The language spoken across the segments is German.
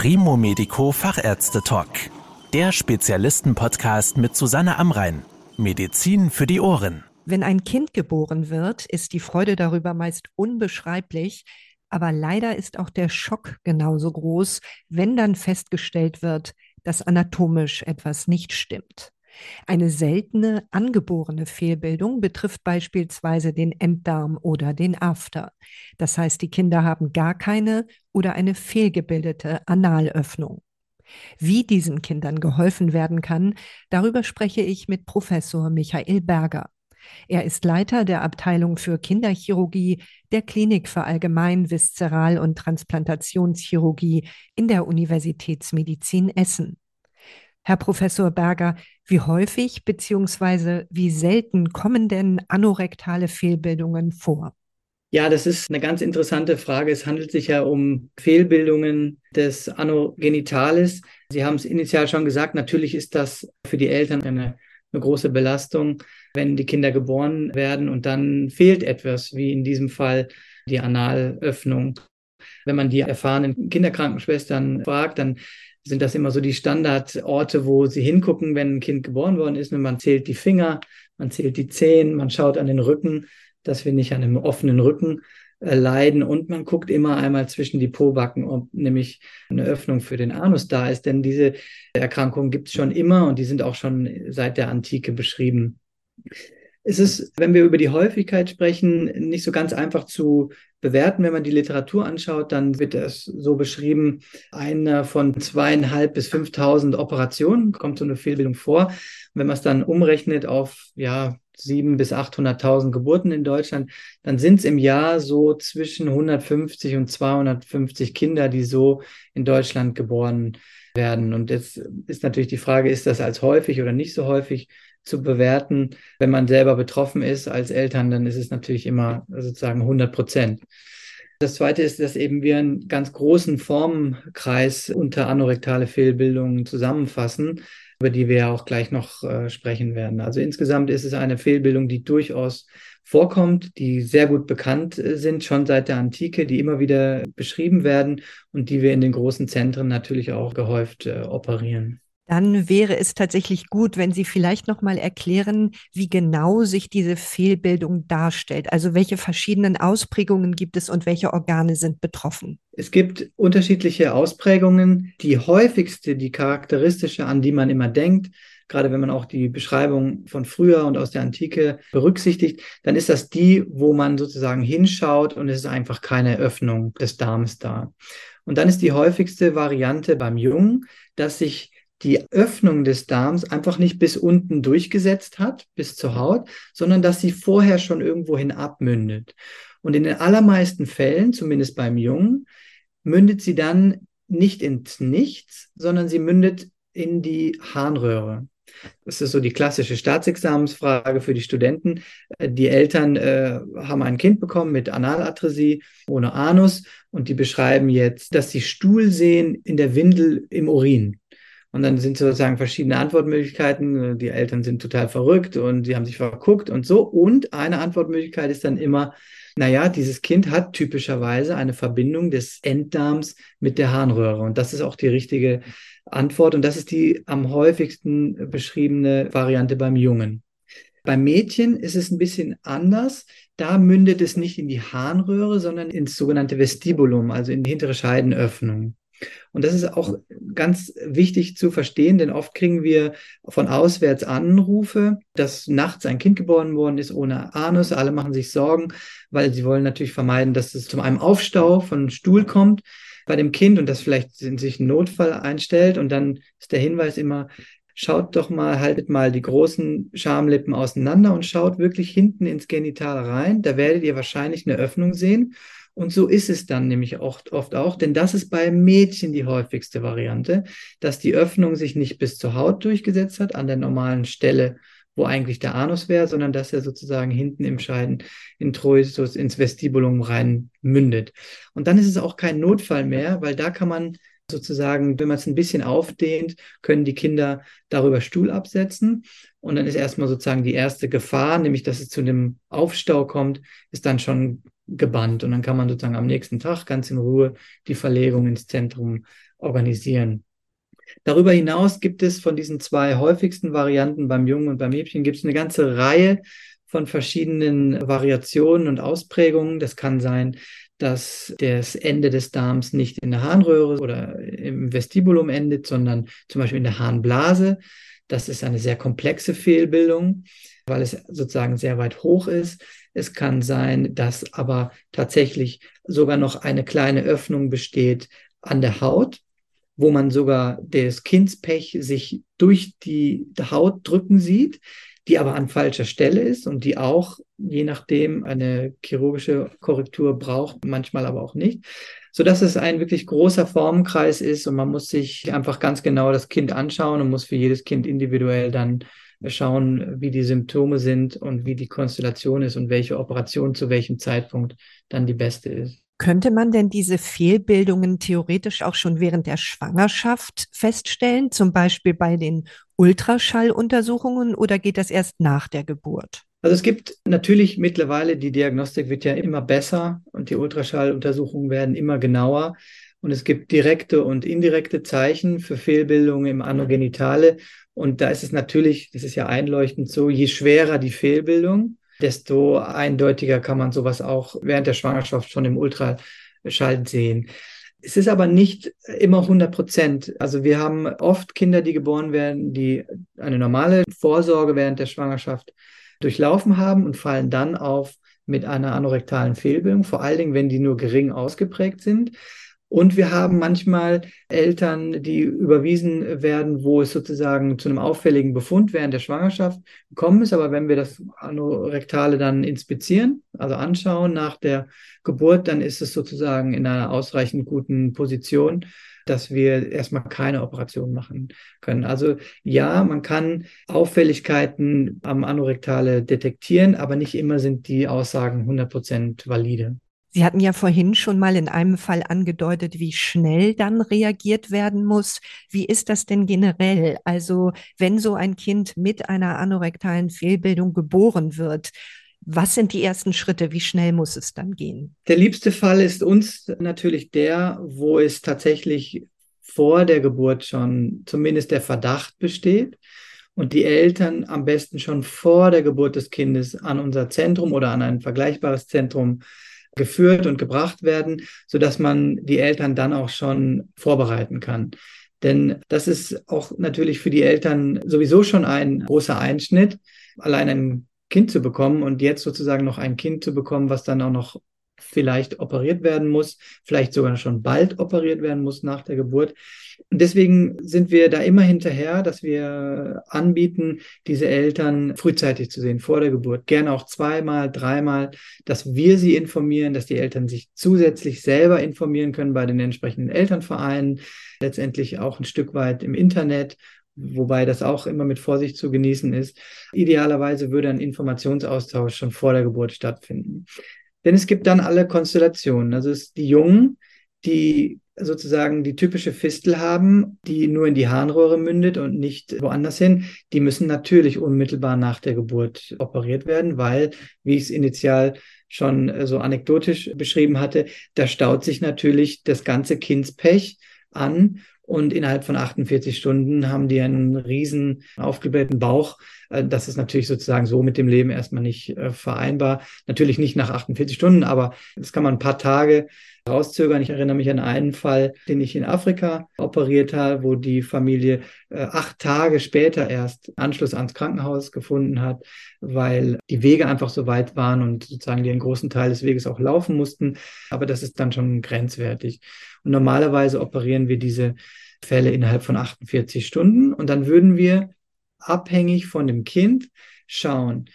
Primo Medico Fachärzte Talk. Der Spezialisten-Podcast mit Susanne Amrein. Medizin für die Ohren. Wenn ein Kind geboren wird, ist die Freude darüber meist unbeschreiblich. Aber leider ist auch der Schock genauso groß, wenn dann festgestellt wird, dass anatomisch etwas nicht stimmt. Eine seltene angeborene Fehlbildung betrifft beispielsweise den Enddarm oder den After. Das heißt, die Kinder haben gar keine oder eine fehlgebildete Analöffnung. Wie diesen Kindern geholfen werden kann, darüber spreche ich mit Professor Michael Berger. Er ist Leiter der Abteilung für Kinderchirurgie der Klinik für Allgemein-, Viszeral- und Transplantationschirurgie in der Universitätsmedizin Essen. Herr Professor Berger, wie häufig bzw. wie selten kommen denn anorektale Fehlbildungen vor? Ja, das ist eine ganz interessante Frage. Es handelt sich ja um Fehlbildungen des Anogenitalis. Sie haben es initial schon gesagt, natürlich ist das für die Eltern eine, eine große Belastung, wenn die Kinder geboren werden und dann fehlt etwas, wie in diesem Fall die Analöffnung. Wenn man die erfahrenen Kinderkrankenschwestern fragt, dann sind das immer so die Standardorte, wo sie hingucken, wenn ein Kind geboren worden ist. Und man zählt die Finger, man zählt die Zehen, man schaut an den Rücken, dass wir nicht an einem offenen Rücken äh, leiden. Und man guckt immer einmal zwischen die Pobacken, ob nämlich eine Öffnung für den Anus da ist. Denn diese Erkrankungen gibt es schon immer und die sind auch schon seit der Antike beschrieben. Es ist, wenn wir über die Häufigkeit sprechen, nicht so ganz einfach zu bewerten. Wenn man die Literatur anschaut, dann wird es so beschrieben, einer von zweieinhalb bis 5.000 Operationen kommt so eine Fehlbildung vor. Und wenn man es dann umrechnet auf, ja, sieben bis 800.000 Geburten in Deutschland, dann sind es im Jahr so zwischen 150 und 250 Kinder, die so in Deutschland geboren werden. Und jetzt ist natürlich die Frage, ist das als häufig oder nicht so häufig? Zu bewerten. Wenn man selber betroffen ist als Eltern, dann ist es natürlich immer sozusagen 100 Prozent. Das zweite ist, dass eben wir einen ganz großen Formenkreis unter anorektale Fehlbildungen zusammenfassen, über die wir ja auch gleich noch äh, sprechen werden. Also insgesamt ist es eine Fehlbildung, die durchaus vorkommt, die sehr gut bekannt äh, sind, schon seit der Antike, die immer wieder beschrieben werden und die wir in den großen Zentren natürlich auch gehäuft äh, operieren dann wäre es tatsächlich gut, wenn Sie vielleicht noch mal erklären, wie genau sich diese Fehlbildung darstellt. Also welche verschiedenen Ausprägungen gibt es und welche Organe sind betroffen? Es gibt unterschiedliche Ausprägungen. Die häufigste, die charakteristische, an die man immer denkt, gerade wenn man auch die Beschreibung von früher und aus der Antike berücksichtigt, dann ist das die, wo man sozusagen hinschaut und es ist einfach keine Öffnung des Darms da. Und dann ist die häufigste Variante beim Jungen, dass sich die Öffnung des Darms einfach nicht bis unten durchgesetzt hat, bis zur Haut, sondern dass sie vorher schon irgendwohin abmündet. Und in den allermeisten Fällen, zumindest beim Jungen, mündet sie dann nicht ins Nichts, sondern sie mündet in die Harnröhre. Das ist so die klassische Staatsexamensfrage für die Studenten. Die Eltern äh, haben ein Kind bekommen mit Analatresie ohne Anus und die beschreiben jetzt, dass sie Stuhl sehen in der Windel im Urin. Und dann sind sozusagen verschiedene Antwortmöglichkeiten. Die Eltern sind total verrückt und die haben sich verguckt und so. Und eine Antwortmöglichkeit ist dann immer, naja, dieses Kind hat typischerweise eine Verbindung des Enddarms mit der Harnröhre. Und das ist auch die richtige Antwort. Und das ist die am häufigsten beschriebene Variante beim Jungen. Beim Mädchen ist es ein bisschen anders. Da mündet es nicht in die Harnröhre, sondern ins sogenannte Vestibulum, also in die hintere Scheidenöffnung. Und das ist auch ganz wichtig zu verstehen, denn oft kriegen wir von auswärts Anrufe, dass nachts ein Kind geboren worden ist ohne Anus. Alle machen sich Sorgen, weil sie wollen natürlich vermeiden, dass es zu einem Aufstau von Stuhl kommt bei dem Kind und dass vielleicht sich ein Notfall einstellt. Und dann ist der Hinweis immer, schaut doch mal, haltet mal die großen Schamlippen auseinander und schaut wirklich hinten ins Genital rein. Da werdet ihr wahrscheinlich eine Öffnung sehen. Und so ist es dann nämlich oft, oft auch, denn das ist bei Mädchen die häufigste Variante, dass die Öffnung sich nicht bis zur Haut durchgesetzt hat, an der normalen Stelle, wo eigentlich der Anus wäre, sondern dass er sozusagen hinten im Scheiden Introitus ins Vestibulum rein mündet. Und dann ist es auch kein Notfall mehr, weil da kann man sozusagen, wenn man es ein bisschen aufdehnt, können die Kinder darüber Stuhl absetzen. Und dann ist erstmal sozusagen die erste Gefahr, nämlich dass es zu einem Aufstau kommt, ist dann schon gebannt. Und dann kann man sozusagen am nächsten Tag ganz in Ruhe die Verlegung ins Zentrum organisieren. Darüber hinaus gibt es von diesen zwei häufigsten Varianten beim Jungen und beim Mädchen gibt es eine ganze Reihe von verschiedenen Variationen und Ausprägungen. Das kann sein, dass das Ende des Darms nicht in der Harnröhre oder im Vestibulum endet, sondern zum Beispiel in der Harnblase. Das ist eine sehr komplexe Fehlbildung, weil es sozusagen sehr weit hoch ist. Es kann sein, dass aber tatsächlich sogar noch eine kleine Öffnung besteht an der Haut, wo man sogar das Kindspech sich durch die Haut drücken sieht die aber an falscher Stelle ist und die auch, je nachdem, eine chirurgische Korrektur braucht, manchmal aber auch nicht, so dass es ein wirklich großer Formenkreis ist und man muss sich einfach ganz genau das Kind anschauen und muss für jedes Kind individuell dann schauen, wie die Symptome sind und wie die Konstellation ist und welche Operation zu welchem Zeitpunkt dann die beste ist. Könnte man denn diese Fehlbildungen theoretisch auch schon während der Schwangerschaft feststellen, zum Beispiel bei den Ultraschalluntersuchungen, oder geht das erst nach der Geburt? Also es gibt natürlich mittlerweile, die Diagnostik wird ja immer besser und die Ultraschalluntersuchungen werden immer genauer. Und es gibt direkte und indirekte Zeichen für Fehlbildungen im Anogenitale. Und da ist es natürlich, das ist ja einleuchtend so, je schwerer die Fehlbildung, desto eindeutiger kann man sowas auch während der Schwangerschaft schon im Ultraschall sehen. Es ist aber nicht immer 100 Prozent. Also wir haben oft Kinder, die geboren werden, die eine normale Vorsorge während der Schwangerschaft durchlaufen haben und fallen dann auf mit einer anorektalen Fehlbildung, vor allen Dingen, wenn die nur gering ausgeprägt sind. Und wir haben manchmal Eltern, die überwiesen werden, wo es sozusagen zu einem auffälligen Befund während der Schwangerschaft gekommen ist. Aber wenn wir das Anorektale dann inspizieren, also anschauen nach der Geburt, dann ist es sozusagen in einer ausreichend guten Position, dass wir erstmal keine Operation machen können. Also ja, man kann Auffälligkeiten am Anorektale detektieren, aber nicht immer sind die Aussagen 100 Prozent valide. Sie hatten ja vorhin schon mal in einem Fall angedeutet, wie schnell dann reagiert werden muss. Wie ist das denn generell? Also wenn so ein Kind mit einer anorektalen Fehlbildung geboren wird, was sind die ersten Schritte? Wie schnell muss es dann gehen? Der liebste Fall ist uns natürlich der, wo es tatsächlich vor der Geburt schon zumindest der Verdacht besteht und die Eltern am besten schon vor der Geburt des Kindes an unser Zentrum oder an ein vergleichbares Zentrum geführt und gebracht werden, sodass man die Eltern dann auch schon vorbereiten kann. Denn das ist auch natürlich für die Eltern sowieso schon ein großer Einschnitt, allein ein Kind zu bekommen und jetzt sozusagen noch ein Kind zu bekommen, was dann auch noch vielleicht operiert werden muss, vielleicht sogar schon bald operiert werden muss nach der Geburt. Und deswegen sind wir da immer hinterher, dass wir anbieten, diese Eltern frühzeitig zu sehen, vor der Geburt. Gerne auch zweimal, dreimal, dass wir sie informieren, dass die Eltern sich zusätzlich selber informieren können bei den entsprechenden Elternvereinen, letztendlich auch ein Stück weit im Internet wobei das auch immer mit Vorsicht zu genießen ist. Idealerweise würde ein Informationsaustausch schon vor der Geburt stattfinden. Denn es gibt dann alle Konstellationen. Also es die Jungen, die sozusagen die typische Fistel haben, die nur in die Harnröhre mündet und nicht woanders hin, die müssen natürlich unmittelbar nach der Geburt operiert werden, weil, wie ich es initial schon äh, so anekdotisch beschrieben hatte, da staut sich natürlich das ganze Kindspech an und innerhalb von 48 Stunden haben die einen riesen aufgeblähten Bauch. Äh, das ist natürlich sozusagen so mit dem Leben erstmal nicht äh, vereinbar. Natürlich nicht nach 48 Stunden, aber das kann man ein paar Tage rauszögern. Ich erinnere mich an einen Fall, den ich in Afrika operiert habe, wo die Familie äh, acht Tage später erst Anschluss ans Krankenhaus gefunden hat, weil die Wege einfach so weit waren und sozusagen die einen großen Teil des Weges auch laufen mussten. Aber das ist dann schon grenzwertig. Und normalerweise operieren wir diese Fälle innerhalb von 48 Stunden und dann würden wir abhängig von dem Kind schauen,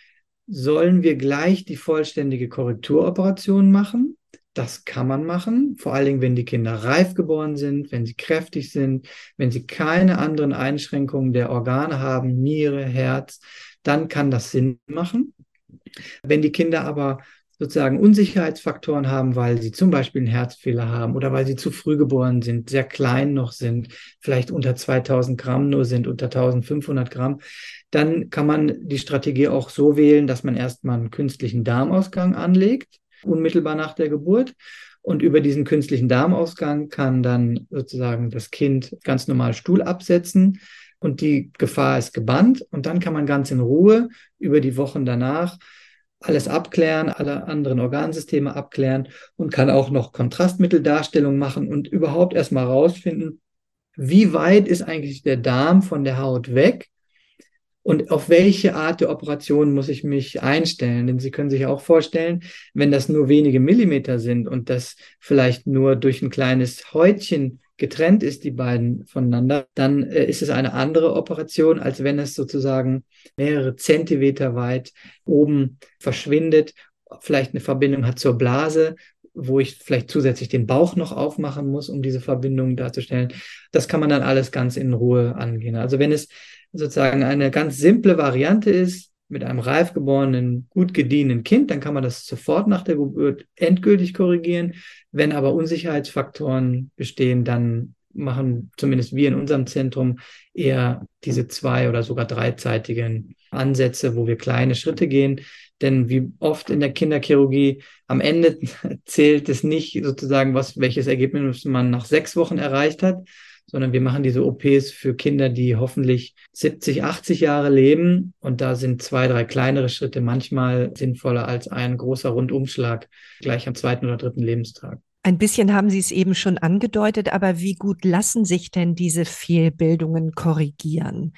sollen wir gleich die vollständige Korrekturoperation machen? Das kann man machen, vor allen Dingen, wenn die Kinder reif geboren sind, wenn sie kräftig sind, wenn sie keine anderen Einschränkungen der Organe haben, Niere, Herz, dann kann das Sinn machen. Wenn die Kinder aber sozusagen Unsicherheitsfaktoren haben, weil sie zum Beispiel einen Herzfehler haben oder weil sie zu früh geboren sind, sehr klein noch sind, vielleicht unter 2000 Gramm nur sind, unter 1500 Gramm, dann kann man die Strategie auch so wählen, dass man erstmal einen künstlichen Darmausgang anlegt unmittelbar nach der Geburt. Und über diesen künstlichen Darmausgang kann dann sozusagen das Kind ganz normal Stuhl absetzen und die Gefahr ist gebannt. Und dann kann man ganz in Ruhe über die Wochen danach alles abklären, alle anderen Organsysteme abklären und kann auch noch Kontrastmitteldarstellung machen und überhaupt erstmal rausfinden, wie weit ist eigentlich der Darm von der Haut weg und auf welche Art der Operation muss ich mich einstellen? Denn Sie können sich auch vorstellen, wenn das nur wenige Millimeter sind und das vielleicht nur durch ein kleines Häutchen getrennt ist, die beiden voneinander, dann äh, ist es eine andere Operation, als wenn es sozusagen mehrere Zentimeter weit oben verschwindet, vielleicht eine Verbindung hat zur Blase wo ich vielleicht zusätzlich den Bauch noch aufmachen muss, um diese Verbindung darzustellen. Das kann man dann alles ganz in Ruhe angehen. Also wenn es sozusagen eine ganz simple Variante ist, mit einem reif geborenen, gut gediehenen Kind, dann kann man das sofort nach der Geburt endgültig korrigieren. Wenn aber Unsicherheitsfaktoren bestehen, dann machen zumindest wir in unserem Zentrum eher diese zwei oder sogar dreizeitigen Ansätze, wo wir kleine Schritte gehen. Denn wie oft in der Kinderchirurgie am Ende zählt es nicht sozusagen, was, welches Ergebnis man nach sechs Wochen erreicht hat, sondern wir machen diese OPs für Kinder, die hoffentlich 70, 80 Jahre leben. Und da sind zwei, drei kleinere Schritte manchmal sinnvoller als ein großer Rundumschlag gleich am zweiten oder dritten Lebenstag. Ein bisschen haben Sie es eben schon angedeutet, aber wie gut lassen sich denn diese Fehlbildungen korrigieren?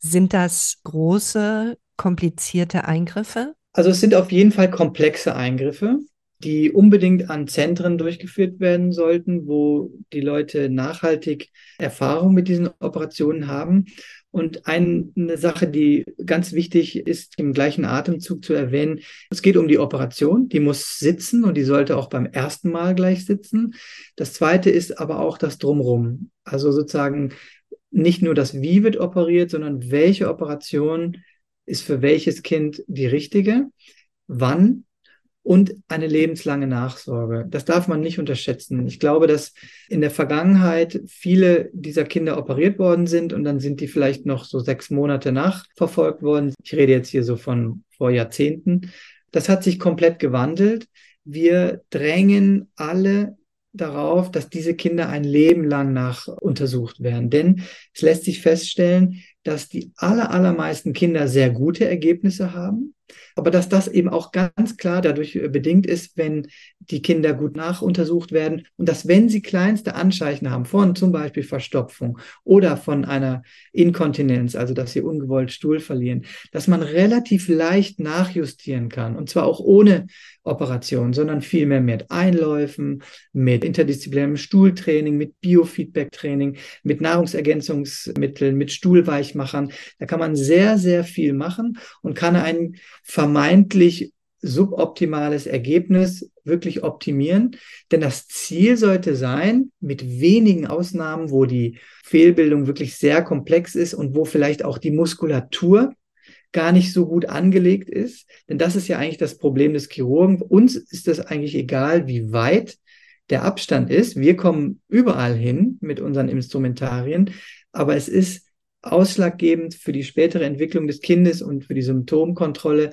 Sind das große, komplizierte Eingriffe? Also es sind auf jeden Fall komplexe Eingriffe die unbedingt an Zentren durchgeführt werden sollten, wo die Leute nachhaltig Erfahrung mit diesen Operationen haben. Und eine Sache, die ganz wichtig ist, im gleichen Atemzug zu erwähnen, es geht um die Operation, die muss sitzen und die sollte auch beim ersten Mal gleich sitzen. Das zweite ist aber auch das Drumrum. Also sozusagen nicht nur das Wie wird operiert, sondern welche Operation ist für welches Kind die richtige, wann und eine lebenslange Nachsorge. Das darf man nicht unterschätzen. Ich glaube, dass in der Vergangenheit viele dieser Kinder operiert worden sind und dann sind die vielleicht noch so sechs Monate nachverfolgt worden. Ich rede jetzt hier so von vor Jahrzehnten. Das hat sich komplett gewandelt. Wir drängen alle darauf, dass diese Kinder ein Leben lang nach untersucht werden. Denn es lässt sich feststellen, dass die aller, allermeisten Kinder sehr gute Ergebnisse haben aber dass das eben auch ganz klar dadurch äh, bedingt ist, wenn die Kinder gut nachuntersucht werden und dass wenn sie kleinste Anzeichen haben von zum Beispiel Verstopfung oder von einer Inkontinenz, also dass sie ungewollt Stuhl verlieren, dass man relativ leicht nachjustieren kann und zwar auch ohne Operation, sondern vielmehr mit Einläufen, mit interdisziplinärem Stuhltraining, mit Biofeedback-Training, mit Nahrungsergänzungsmitteln, mit Stuhlweichmachern. Da kann man sehr, sehr viel machen und kann ein vermeintlich suboptimales Ergebnis wirklich optimieren. Denn das Ziel sollte sein, mit wenigen Ausnahmen, wo die Fehlbildung wirklich sehr komplex ist und wo vielleicht auch die Muskulatur gar nicht so gut angelegt ist. Denn das ist ja eigentlich das Problem des Chirurgen. Uns ist das eigentlich egal, wie weit der Abstand ist. Wir kommen überall hin mit unseren Instrumentarien, aber es ist ausschlaggebend für die spätere Entwicklung des Kindes und für die Symptomkontrolle,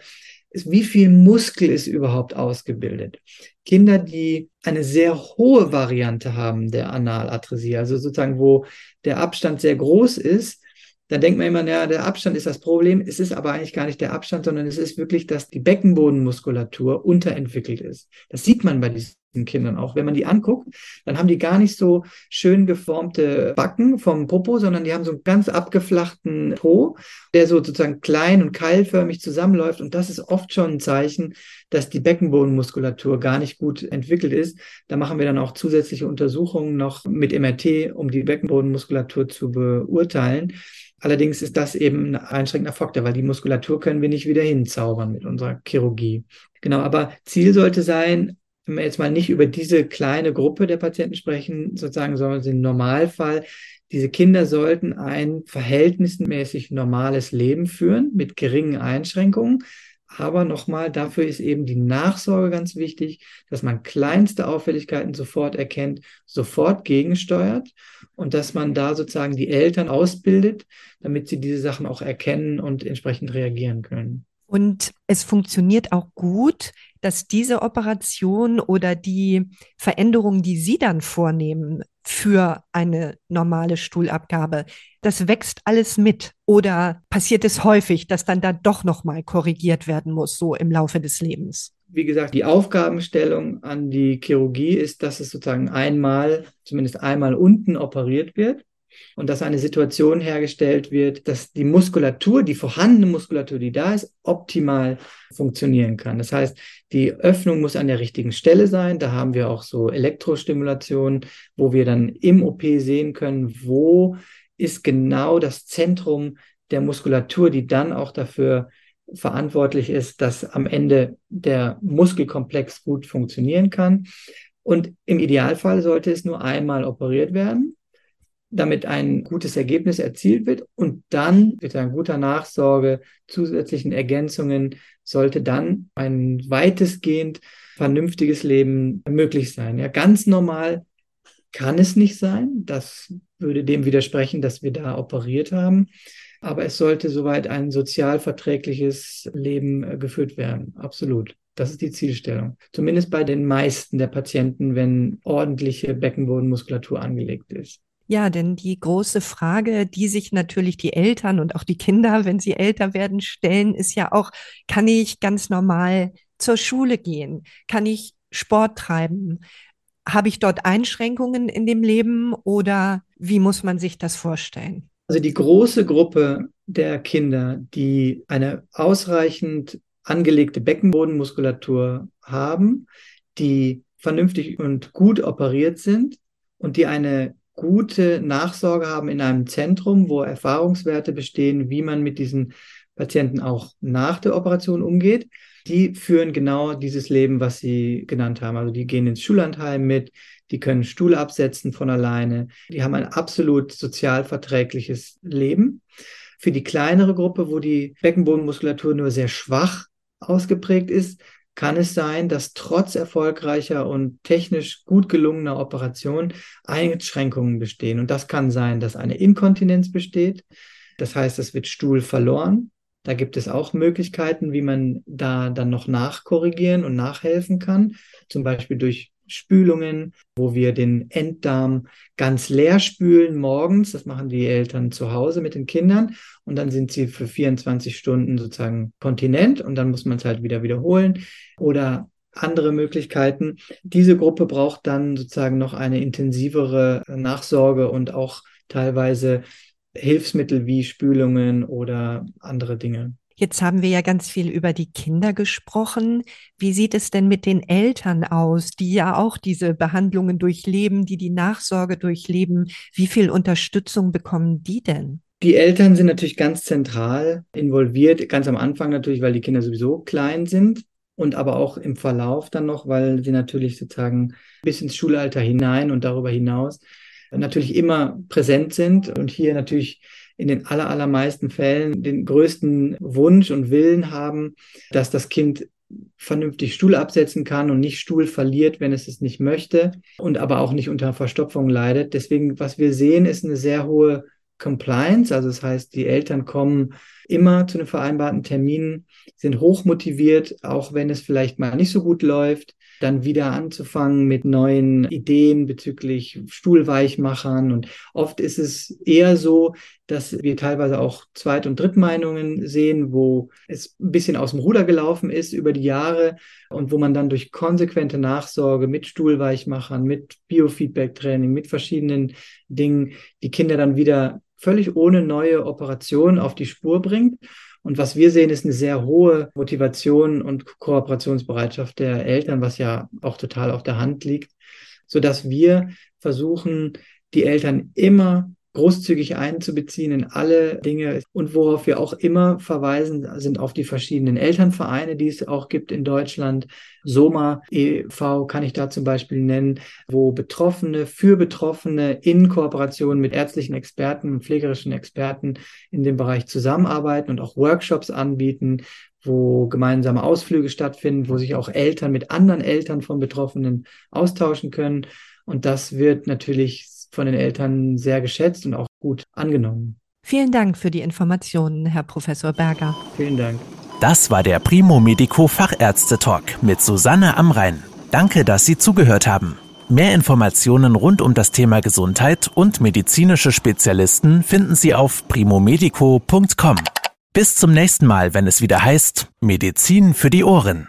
ist, wie viel Muskel ist überhaupt ausgebildet. Kinder, die eine sehr hohe Variante haben der Analatresie, also sozusagen, wo der Abstand sehr groß ist, dann denkt man immer, ja, der Abstand ist das Problem. Es ist aber eigentlich gar nicht der Abstand, sondern es ist wirklich, dass die Beckenbodenmuskulatur unterentwickelt ist. Das sieht man bei diesen Kindern auch. Wenn man die anguckt, dann haben die gar nicht so schön geformte Backen vom Popo, sondern die haben so einen ganz abgeflachten Po, der so sozusagen klein und keilförmig zusammenläuft. Und das ist oft schon ein Zeichen, dass die Beckenbodenmuskulatur gar nicht gut entwickelt ist. Da machen wir dann auch zusätzliche Untersuchungen noch mit MRT, um die Beckenbodenmuskulatur zu beurteilen. Allerdings ist das eben ein einschränkender Faktor, weil die Muskulatur können wir nicht wieder hinzaubern mit unserer Chirurgie. Genau, aber Ziel sollte sein, wenn wir jetzt mal nicht über diese kleine Gruppe der Patienten sprechen, sozusagen, sondern im Normalfall, diese Kinder sollten ein verhältnismäßig normales Leben führen mit geringen Einschränkungen. Aber nochmal, dafür ist eben die Nachsorge ganz wichtig, dass man kleinste Auffälligkeiten sofort erkennt, sofort gegensteuert und dass man da sozusagen die Eltern ausbildet, damit sie diese Sachen auch erkennen und entsprechend reagieren können. Und es funktioniert auch gut, dass diese Operation oder die Veränderungen, die Sie dann vornehmen für eine normale Stuhlabgabe, das wächst alles mit. Oder passiert es häufig, dass dann da doch nochmal korrigiert werden muss, so im Laufe des Lebens? Wie gesagt, die Aufgabenstellung an die Chirurgie ist, dass es sozusagen einmal, zumindest einmal unten operiert wird und dass eine Situation hergestellt wird, dass die Muskulatur, die vorhandene Muskulatur, die da ist, optimal funktionieren kann. Das heißt, die Öffnung muss an der richtigen Stelle sein. Da haben wir auch so Elektrostimulation, wo wir dann im OP sehen können, wo ist genau das Zentrum der Muskulatur, die dann auch dafür verantwortlich ist, dass am Ende der Muskelkomplex gut funktionieren kann. Und im Idealfall sollte es nur einmal operiert werden damit ein gutes Ergebnis erzielt wird und dann mit einer guter Nachsorge, zusätzlichen Ergänzungen, sollte dann ein weitestgehend vernünftiges Leben möglich sein. Ja, ganz normal kann es nicht sein. Das würde dem widersprechen, dass wir da operiert haben. Aber es sollte soweit ein sozial verträgliches Leben äh, geführt werden. Absolut. Das ist die Zielstellung. Zumindest bei den meisten der Patienten, wenn ordentliche Beckenbodenmuskulatur angelegt ist. Ja, denn die große Frage, die sich natürlich die Eltern und auch die Kinder, wenn sie älter werden, stellen, ist ja auch, kann ich ganz normal zur Schule gehen? Kann ich Sport treiben? Habe ich dort Einschränkungen in dem Leben oder wie muss man sich das vorstellen? Also die große Gruppe der Kinder, die eine ausreichend angelegte Beckenbodenmuskulatur haben, die vernünftig und gut operiert sind und die eine gute Nachsorge haben in einem Zentrum, wo Erfahrungswerte bestehen, wie man mit diesen Patienten auch nach der Operation umgeht. Die führen genau dieses Leben, was Sie genannt haben. Also die gehen ins Schullandheim mit, die können Stuhl absetzen von alleine, die haben ein absolut sozial verträgliches Leben. Für die kleinere Gruppe, wo die Beckenbodenmuskulatur nur sehr schwach ausgeprägt ist, kann es sein, dass trotz erfolgreicher und technisch gut gelungener Operation Einschränkungen bestehen. Und das kann sein, dass eine Inkontinenz besteht. Das heißt, es wird Stuhl verloren. Da gibt es auch Möglichkeiten, wie man da dann noch nachkorrigieren und nachhelfen kann. Zum Beispiel durch Spülungen, wo wir den Enddarm ganz leer spülen morgens. Das machen die Eltern zu Hause mit den Kindern. Und dann sind sie für 24 Stunden sozusagen kontinent und dann muss man es halt wieder wiederholen. Oder andere Möglichkeiten. Diese Gruppe braucht dann sozusagen noch eine intensivere Nachsorge und auch teilweise Hilfsmittel wie Spülungen oder andere Dinge. Jetzt haben wir ja ganz viel über die Kinder gesprochen. Wie sieht es denn mit den Eltern aus, die ja auch diese Behandlungen durchleben, die die Nachsorge durchleben? Wie viel Unterstützung bekommen die denn? Die Eltern sind natürlich ganz zentral involviert, ganz am Anfang natürlich, weil die Kinder sowieso klein sind und aber auch im Verlauf dann noch, weil sie natürlich sozusagen bis ins Schulalter hinein und darüber hinaus natürlich immer präsent sind und hier natürlich in den aller, allermeisten Fällen den größten Wunsch und Willen haben, dass das Kind vernünftig Stuhl absetzen kann und nicht Stuhl verliert, wenn es es nicht möchte und aber auch nicht unter Verstopfung leidet. Deswegen, was wir sehen, ist eine sehr hohe Compliance, also das heißt, die Eltern kommen immer zu den vereinbarten Terminen, sind hochmotiviert, auch wenn es vielleicht mal nicht so gut läuft, dann wieder anzufangen mit neuen Ideen bezüglich Stuhlweichmachern. Und oft ist es eher so, dass wir teilweise auch Zweit- und Drittmeinungen sehen, wo es ein bisschen aus dem Ruder gelaufen ist über die Jahre und wo man dann durch konsequente Nachsorge mit Stuhlweichmachern, mit Biofeedback-Training, mit verschiedenen Dingen die Kinder dann wieder völlig ohne neue Operation auf die Spur bringt. Und was wir sehen, ist eine sehr hohe Motivation und Kooperationsbereitschaft der Eltern, was ja auch total auf der Hand liegt, so dass wir versuchen, die Eltern immer großzügig einzubeziehen in alle Dinge und worauf wir auch immer verweisen, sind auf die verschiedenen Elternvereine, die es auch gibt in Deutschland. Soma e.V. kann ich da zum Beispiel nennen, wo Betroffene für Betroffene in Kooperation mit ärztlichen Experten und pflegerischen Experten in dem Bereich zusammenarbeiten und auch Workshops anbieten, wo gemeinsame Ausflüge stattfinden, wo sich auch Eltern mit anderen Eltern von Betroffenen austauschen können. Und das wird natürlich von den Eltern sehr geschätzt und auch gut angenommen. Vielen Dank für die Informationen, Herr Professor Berger. Vielen Dank. Das war der Primo Medico Fachärzte Talk mit Susanne Amrein. Danke, dass Sie zugehört haben. Mehr Informationen rund um das Thema Gesundheit und medizinische Spezialisten finden Sie auf primomedico.com. Bis zum nächsten Mal, wenn es wieder heißt Medizin für die Ohren.